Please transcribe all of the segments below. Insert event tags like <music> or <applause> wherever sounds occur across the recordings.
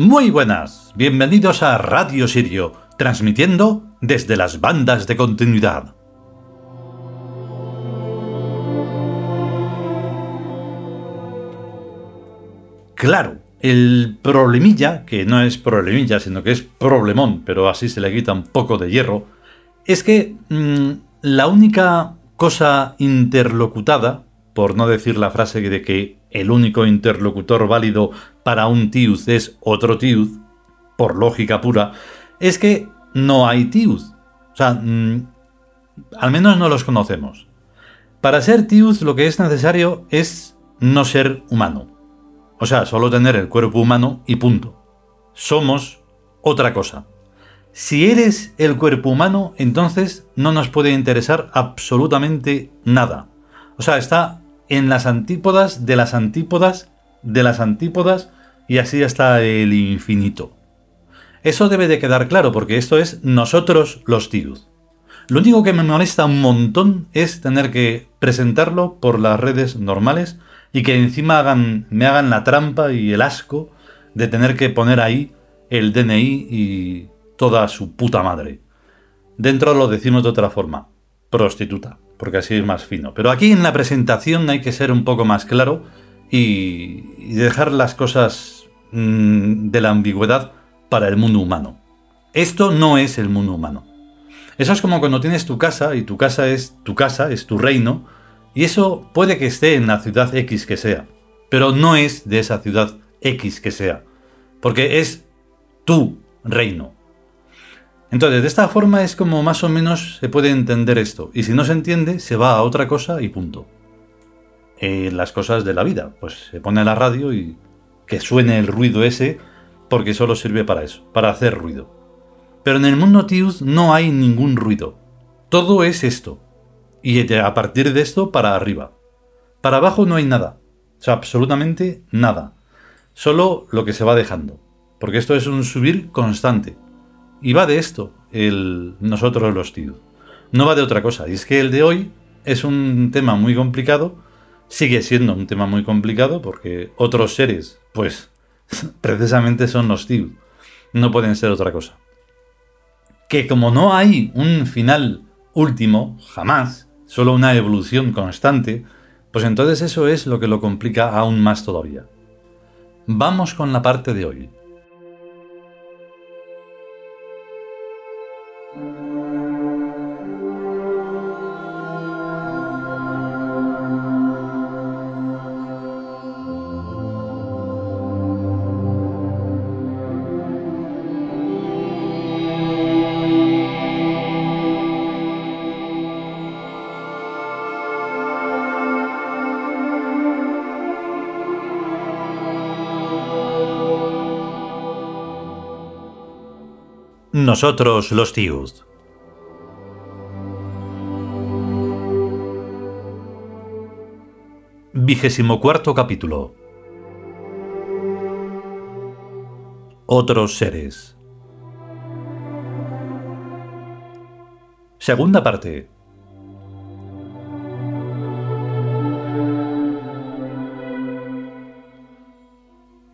Muy buenas, bienvenidos a Radio Sirio, transmitiendo desde las bandas de continuidad. Claro, el problemilla, que no es problemilla, sino que es problemón, pero así se le quita un poco de hierro, es que mm, la única cosa interlocutada, por no decir la frase de que el único interlocutor válido para un tiud es otro tiud, por lógica pura, es que no hay tiud. O sea, mm, al menos no los conocemos. Para ser tiud lo que es necesario es no ser humano. O sea, solo tener el cuerpo humano y punto. Somos otra cosa. Si eres el cuerpo humano, entonces no nos puede interesar absolutamente nada. O sea, está en las antípodas de las antípodas de las antípodas y así hasta el infinito. Eso debe de quedar claro porque esto es nosotros los tiud. Lo único que me molesta un montón es tener que presentarlo por las redes normales y que encima me hagan la trampa y el asco de tener que poner ahí el DNI y toda su puta madre. Dentro lo decimos de otra forma, prostituta, porque así es más fino. Pero aquí en la presentación hay que ser un poco más claro y, dejar las cosas mm, de la ambigüedad para el mundo humano. Esto no es el mundo humano. Eso es como cuando tienes tu casa y tu casa es tu casa, es tu reino, y eso puede que esté en la ciudad X que sea, pero no es de esa ciudad X que sea, porque es tu reino. Entonces, de esta forma es como más o menos se puede entender esto, y si no se entiende, se va a otra cosa y punto. Eh, las cosas de la vida. Pues se pone la radio y que suene el ruido ese porque solo sirve para eso, para hacer ruido. Pero en el mundo Tiud no hay ningún ruido. Todo es esto. Y a partir de esto para arriba. Para abajo no hay nada. O sea, absolutamente nada. Solo lo que se va dejando. Porque esto es un subir constante. Y va de esto, el nosotros los Tiud. No va de otra cosa. Y es que el de hoy es un tema muy complicado sigue siendo un tema muy complicado porque otros seres, pues, <laughs> precisamente son los. No pueden ser otra cosa. Que como no hay un final último, jamás, solo una evolución constante, pues entonces eso es lo que lo complica aún más todavía. Vamos con la parte de hoy. Nosotros los Tiud. Vigésimo cuarto capítulo. Otros seres. Segunda parte.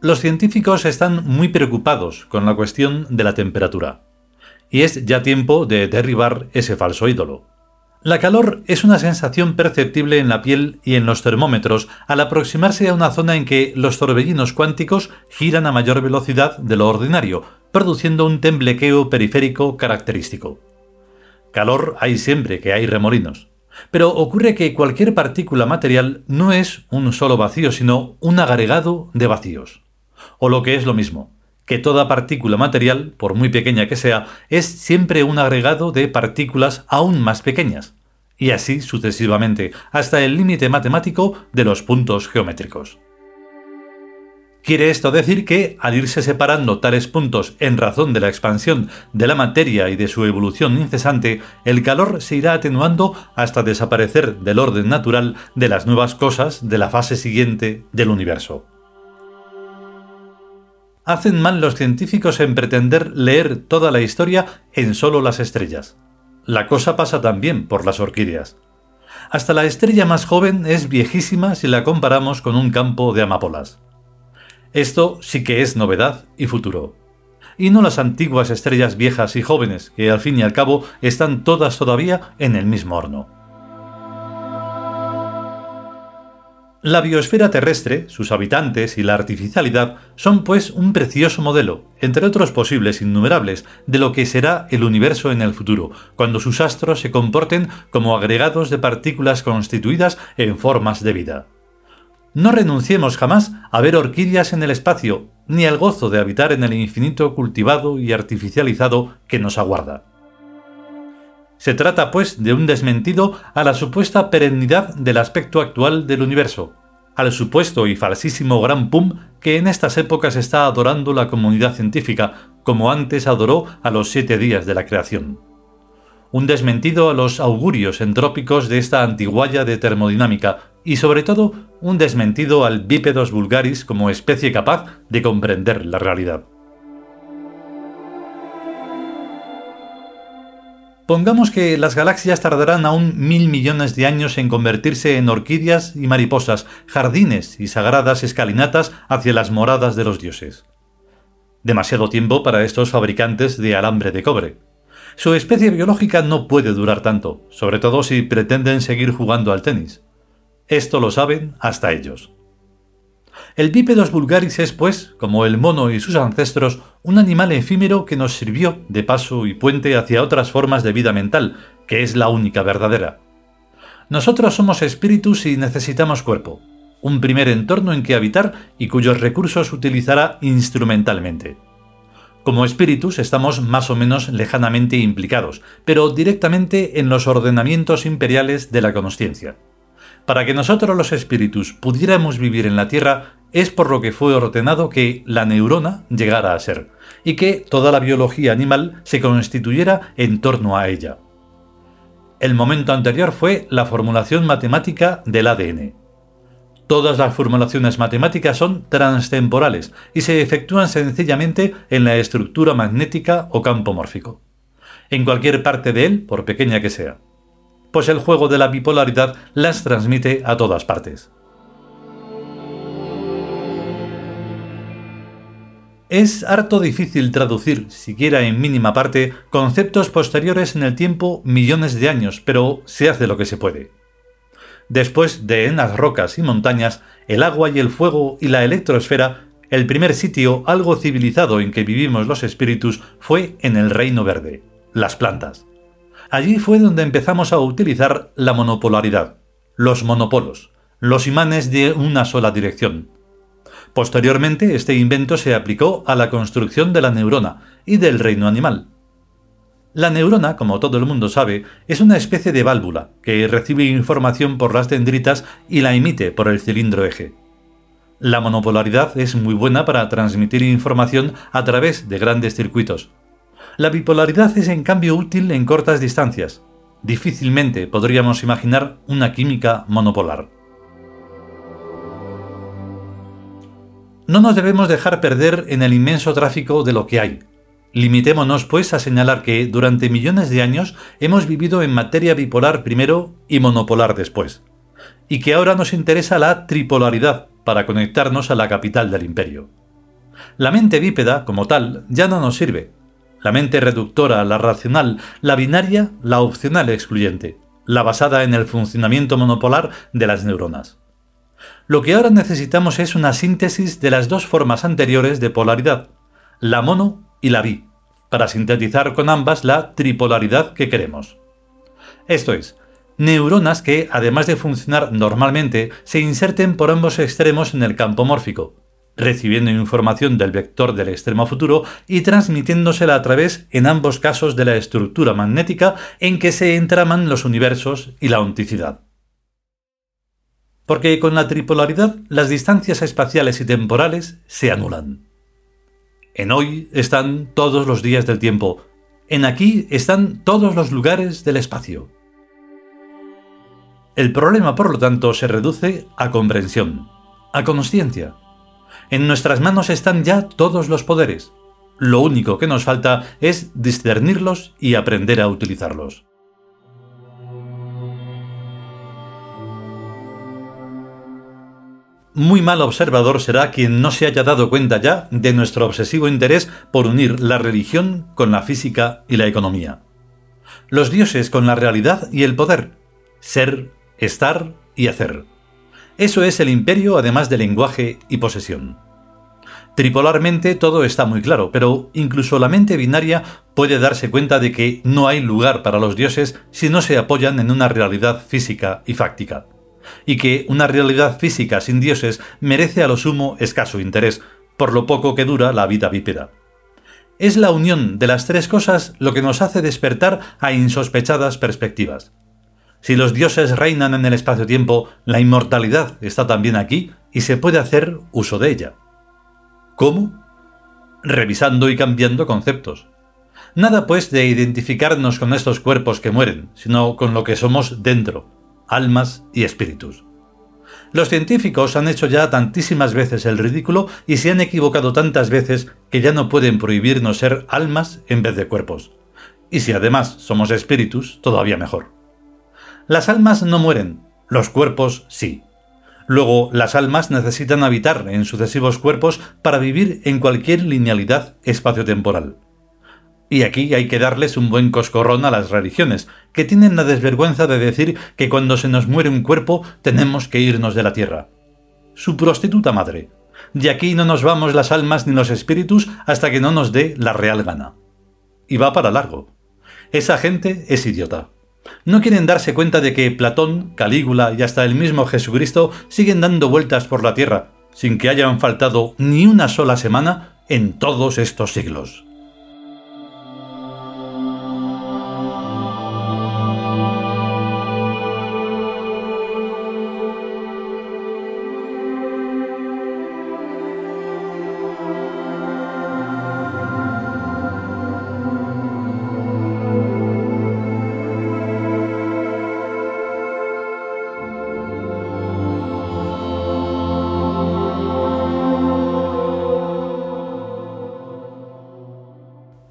Los científicos están muy preocupados con la cuestión de la temperatura y es ya tiempo de derribar ese falso ídolo. La calor es una sensación perceptible en la piel y en los termómetros al aproximarse a una zona en que los torbellinos cuánticos giran a mayor velocidad de lo ordinario, produciendo un temblequeo periférico característico. Calor hay siempre que hay remolinos. Pero ocurre que cualquier partícula material no es un solo vacío, sino un agregado de vacíos. O lo que es lo mismo, que toda partícula material, por muy pequeña que sea, es siempre un agregado de partículas aún más pequeñas, y así sucesivamente, hasta el límite matemático de los puntos geométricos. Quiere esto decir que, al irse separando tales puntos en razón de la expansión de la materia y de su evolución incesante, el calor se irá atenuando hasta desaparecer del orden natural de las nuevas cosas de la fase siguiente del universo hacen mal los científicos en pretender leer toda la historia en solo las estrellas. La cosa pasa también por las orquídeas. Hasta la estrella más joven es viejísima si la comparamos con un campo de amapolas. Esto sí que es novedad y futuro. Y no las antiguas estrellas viejas y jóvenes, que al fin y al cabo están todas todavía en el mismo horno. La biosfera terrestre, sus habitantes y la artificialidad son pues un precioso modelo, entre otros posibles innumerables, de lo que será el universo en el futuro, cuando sus astros se comporten como agregados de partículas constituidas en formas de vida. No renunciemos jamás a ver orquídeas en el espacio, ni al gozo de habitar en el infinito cultivado y artificializado que nos aguarda. Se trata, pues, de un desmentido a la supuesta perennidad del aspecto actual del universo, al supuesto y falsísimo gran pum que en estas épocas está adorando la comunidad científica, como antes adoró a los siete días de la creación. Un desmentido a los augurios entrópicos de esta antiguaya de termodinámica y sobre todo un desmentido al bípedos vulgaris como especie capaz de comprender la realidad. Pongamos que las galaxias tardarán aún mil millones de años en convertirse en orquídeas y mariposas, jardines y sagradas escalinatas hacia las moradas de los dioses. Demasiado tiempo para estos fabricantes de alambre de cobre. Su especie biológica no puede durar tanto, sobre todo si pretenden seguir jugando al tenis. Esto lo saben hasta ellos. El bípedos vulgaris es, pues, como el mono y sus ancestros, un animal efímero que nos sirvió de paso y puente hacia otras formas de vida mental, que es la única verdadera. Nosotros somos espíritus y necesitamos cuerpo, un primer entorno en que habitar y cuyos recursos utilizará instrumentalmente. Como espíritus estamos más o menos lejanamente implicados, pero directamente en los ordenamientos imperiales de la consciencia. Para que nosotros los espíritus pudiéramos vivir en la Tierra es por lo que fue ordenado que la neurona llegara a ser, y que toda la biología animal se constituyera en torno a ella. El momento anterior fue la formulación matemática del ADN. Todas las formulaciones matemáticas son transtemporales y se efectúan sencillamente en la estructura magnética o campo mórfico, en cualquier parte de él, por pequeña que sea pues el juego de la bipolaridad las transmite a todas partes. Es harto difícil traducir, siquiera en mínima parte, conceptos posteriores en el tiempo millones de años, pero se hace lo que se puede. Después de en las rocas y montañas, el agua y el fuego y la electroesfera, el primer sitio algo civilizado en que vivimos los espíritus fue en el reino verde, las plantas. Allí fue donde empezamos a utilizar la monopolaridad, los monopolos, los imanes de una sola dirección. Posteriormente, este invento se aplicó a la construcción de la neurona y del reino animal. La neurona, como todo el mundo sabe, es una especie de válvula que recibe información por las dendritas y la emite por el cilindro eje. La monopolaridad es muy buena para transmitir información a través de grandes circuitos, la bipolaridad es en cambio útil en cortas distancias. Difícilmente podríamos imaginar una química monopolar. No nos debemos dejar perder en el inmenso tráfico de lo que hay. Limitémonos, pues, a señalar que durante millones de años hemos vivido en materia bipolar primero y monopolar después, y que ahora nos interesa la tripolaridad para conectarnos a la capital del imperio. La mente bípeda, como tal, ya no nos sirve, la mente reductora, la racional, la binaria, la opcional excluyente, la basada en el funcionamiento monopolar de las neuronas. Lo que ahora necesitamos es una síntesis de las dos formas anteriores de polaridad, la mono y la bi, para sintetizar con ambas la tripolaridad que queremos. Esto es, neuronas que, además de funcionar normalmente, se inserten por ambos extremos en el campo mórfico, recibiendo información del vector del extremo futuro y transmitiéndosela a través, en ambos casos, de la estructura magnética en que se entraman los universos y la onticidad. Porque con la tripolaridad las distancias espaciales y temporales se anulan. En hoy están todos los días del tiempo, en aquí están todos los lugares del espacio. El problema, por lo tanto, se reduce a comprensión, a conciencia, en nuestras manos están ya todos los poderes. Lo único que nos falta es discernirlos y aprender a utilizarlos. muy mal observador será quien no se haya dado cuenta ya de nuestro obsesivo interés por unir la religión con la física y la economía. Los dioses con la realidad y el poder. Ser, estar y hacer. Eso es el imperio además de lenguaje y posesión. Tripolarmente todo está muy claro, pero incluso la mente binaria puede darse cuenta de que no hay lugar para los dioses si no se apoyan en una realidad física y fáctica y que una realidad física sin dioses merece a lo sumo escaso interés, por lo poco que dura la vida bípeda. Es la unión de las tres cosas lo que nos hace despertar a insospechadas perspectivas. Si los dioses reinan en el espacio-tiempo, la inmortalidad está también aquí y se puede hacer uso de ella. ¿Cómo? Revisando y cambiando conceptos. Nada pues de identificarnos con estos cuerpos que mueren, sino con lo que somos dentro, almas y espíritus. Los científicos han hecho ya tantísimas veces el ridículo y se han equivocado tantas veces que ya no pueden prohibirnos ser almas en vez de cuerpos. Y si además somos espíritus, todavía mejor. Las almas no mueren, los cuerpos sí. Luego, las almas necesitan habitar en sucesivos cuerpos para vivir en cualquier linealidad espaciotemporal. Y aquí hay que darles un buen coscorrón a las religiones, que tienen la desvergüenza de decir que cuando se nos muere un cuerpo tenemos que irnos de la tierra. Su prostituta madre. De aquí no nos vamos las almas ni los espíritus hasta que no nos dé la real gana. Y va para largo. Esa gente es idiota. No quieren darse cuenta de que Platón, Calígula y hasta el mismo Jesucristo siguen dando vueltas por la tierra, sin que hayan faltado ni una sola semana en todos estos siglos.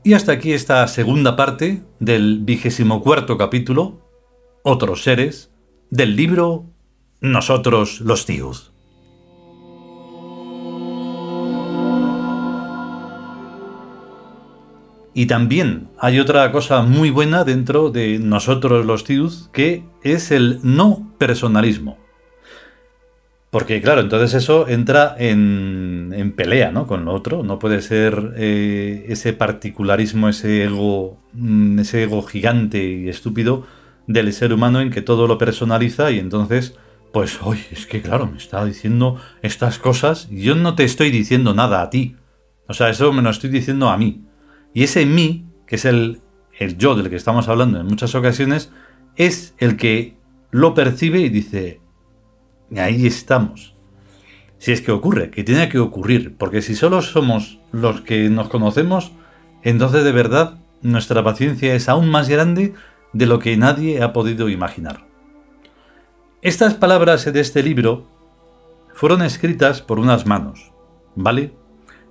Y hasta aquí esta segunda parte del vigésimo cuarto capítulo, Otros seres, del libro Nosotros los tíos. Y también hay otra cosa muy buena dentro de nosotros los tíos, que es el no personalismo. Porque claro, entonces eso entra en, pelea ¿no? con lo otro. No puede ser eh, ese particularismo, ese ego, mm, ese ego gigante y estúpido del ser humano en que todo lo personaliza y entonces, pues, oye, es que claro, me está diciendo estas cosas y yo no te estoy diciendo nada a ti. O sea, eso me lo estoy diciendo a mí. Y ese mí, que es el, el yo del que estamos hablando en muchas ocasiones, es el que lo percibe y dice, ahí estamos. Si es que ocurre, que tiene que ocurrir, porque si solo somos los que nos conocemos, entonces de verdad nuestra paciencia es aún más grande de lo que nadie ha podido imaginar. Estas palabras de este libro fueron escritas por unas manos, ¿vale?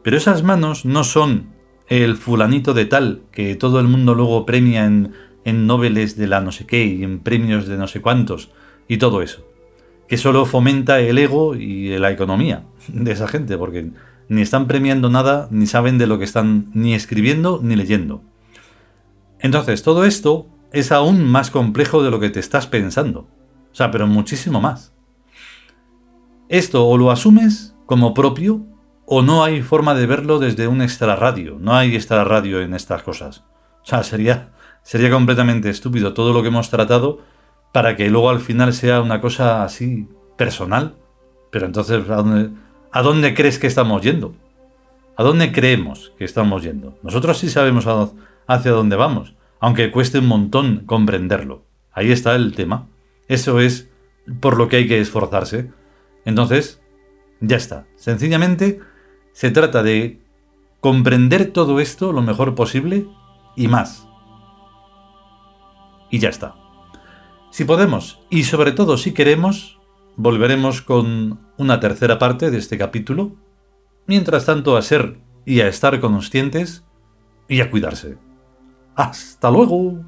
Pero esas manos no son el fulanito de tal que todo el mundo luego premia en, en noveles de la no sé qué y en premios de no sé cuántos y todo eso que solo fomenta el ego y la economía de esa gente, porque ni están premiando nada, ni saben de lo que están ni escribiendo ni leyendo. Entonces, todo esto es aún más complejo de lo que te estás pensando. O sea, pero muchísimo más. Esto o lo asumes como propio o no hay forma de verlo desde un extra radio. No hay extra radio en estas cosas. O sea, sería, sería completamente estúpido todo lo que hemos tratado para que luego al final sea una cosa así personal. Pero entonces, ¿a dónde, crees que estamos yendo? ¿A dónde creemos que estamos yendo? Nosotros sí sabemos hacia dónde vamos, aunque cueste un montón comprenderlo. Ahí está el tema. Eso es por lo que hay que esforzarse. Entonces, ya está. Sencillamente, se trata de comprender todo esto lo mejor posible y más. Y ya está. Si podemos y sobre todo si queremos, volveremos con una tercera parte de este capítulo. Mientras tanto, a ser y a estar conscientes y a cuidarse. ¡Hasta luego!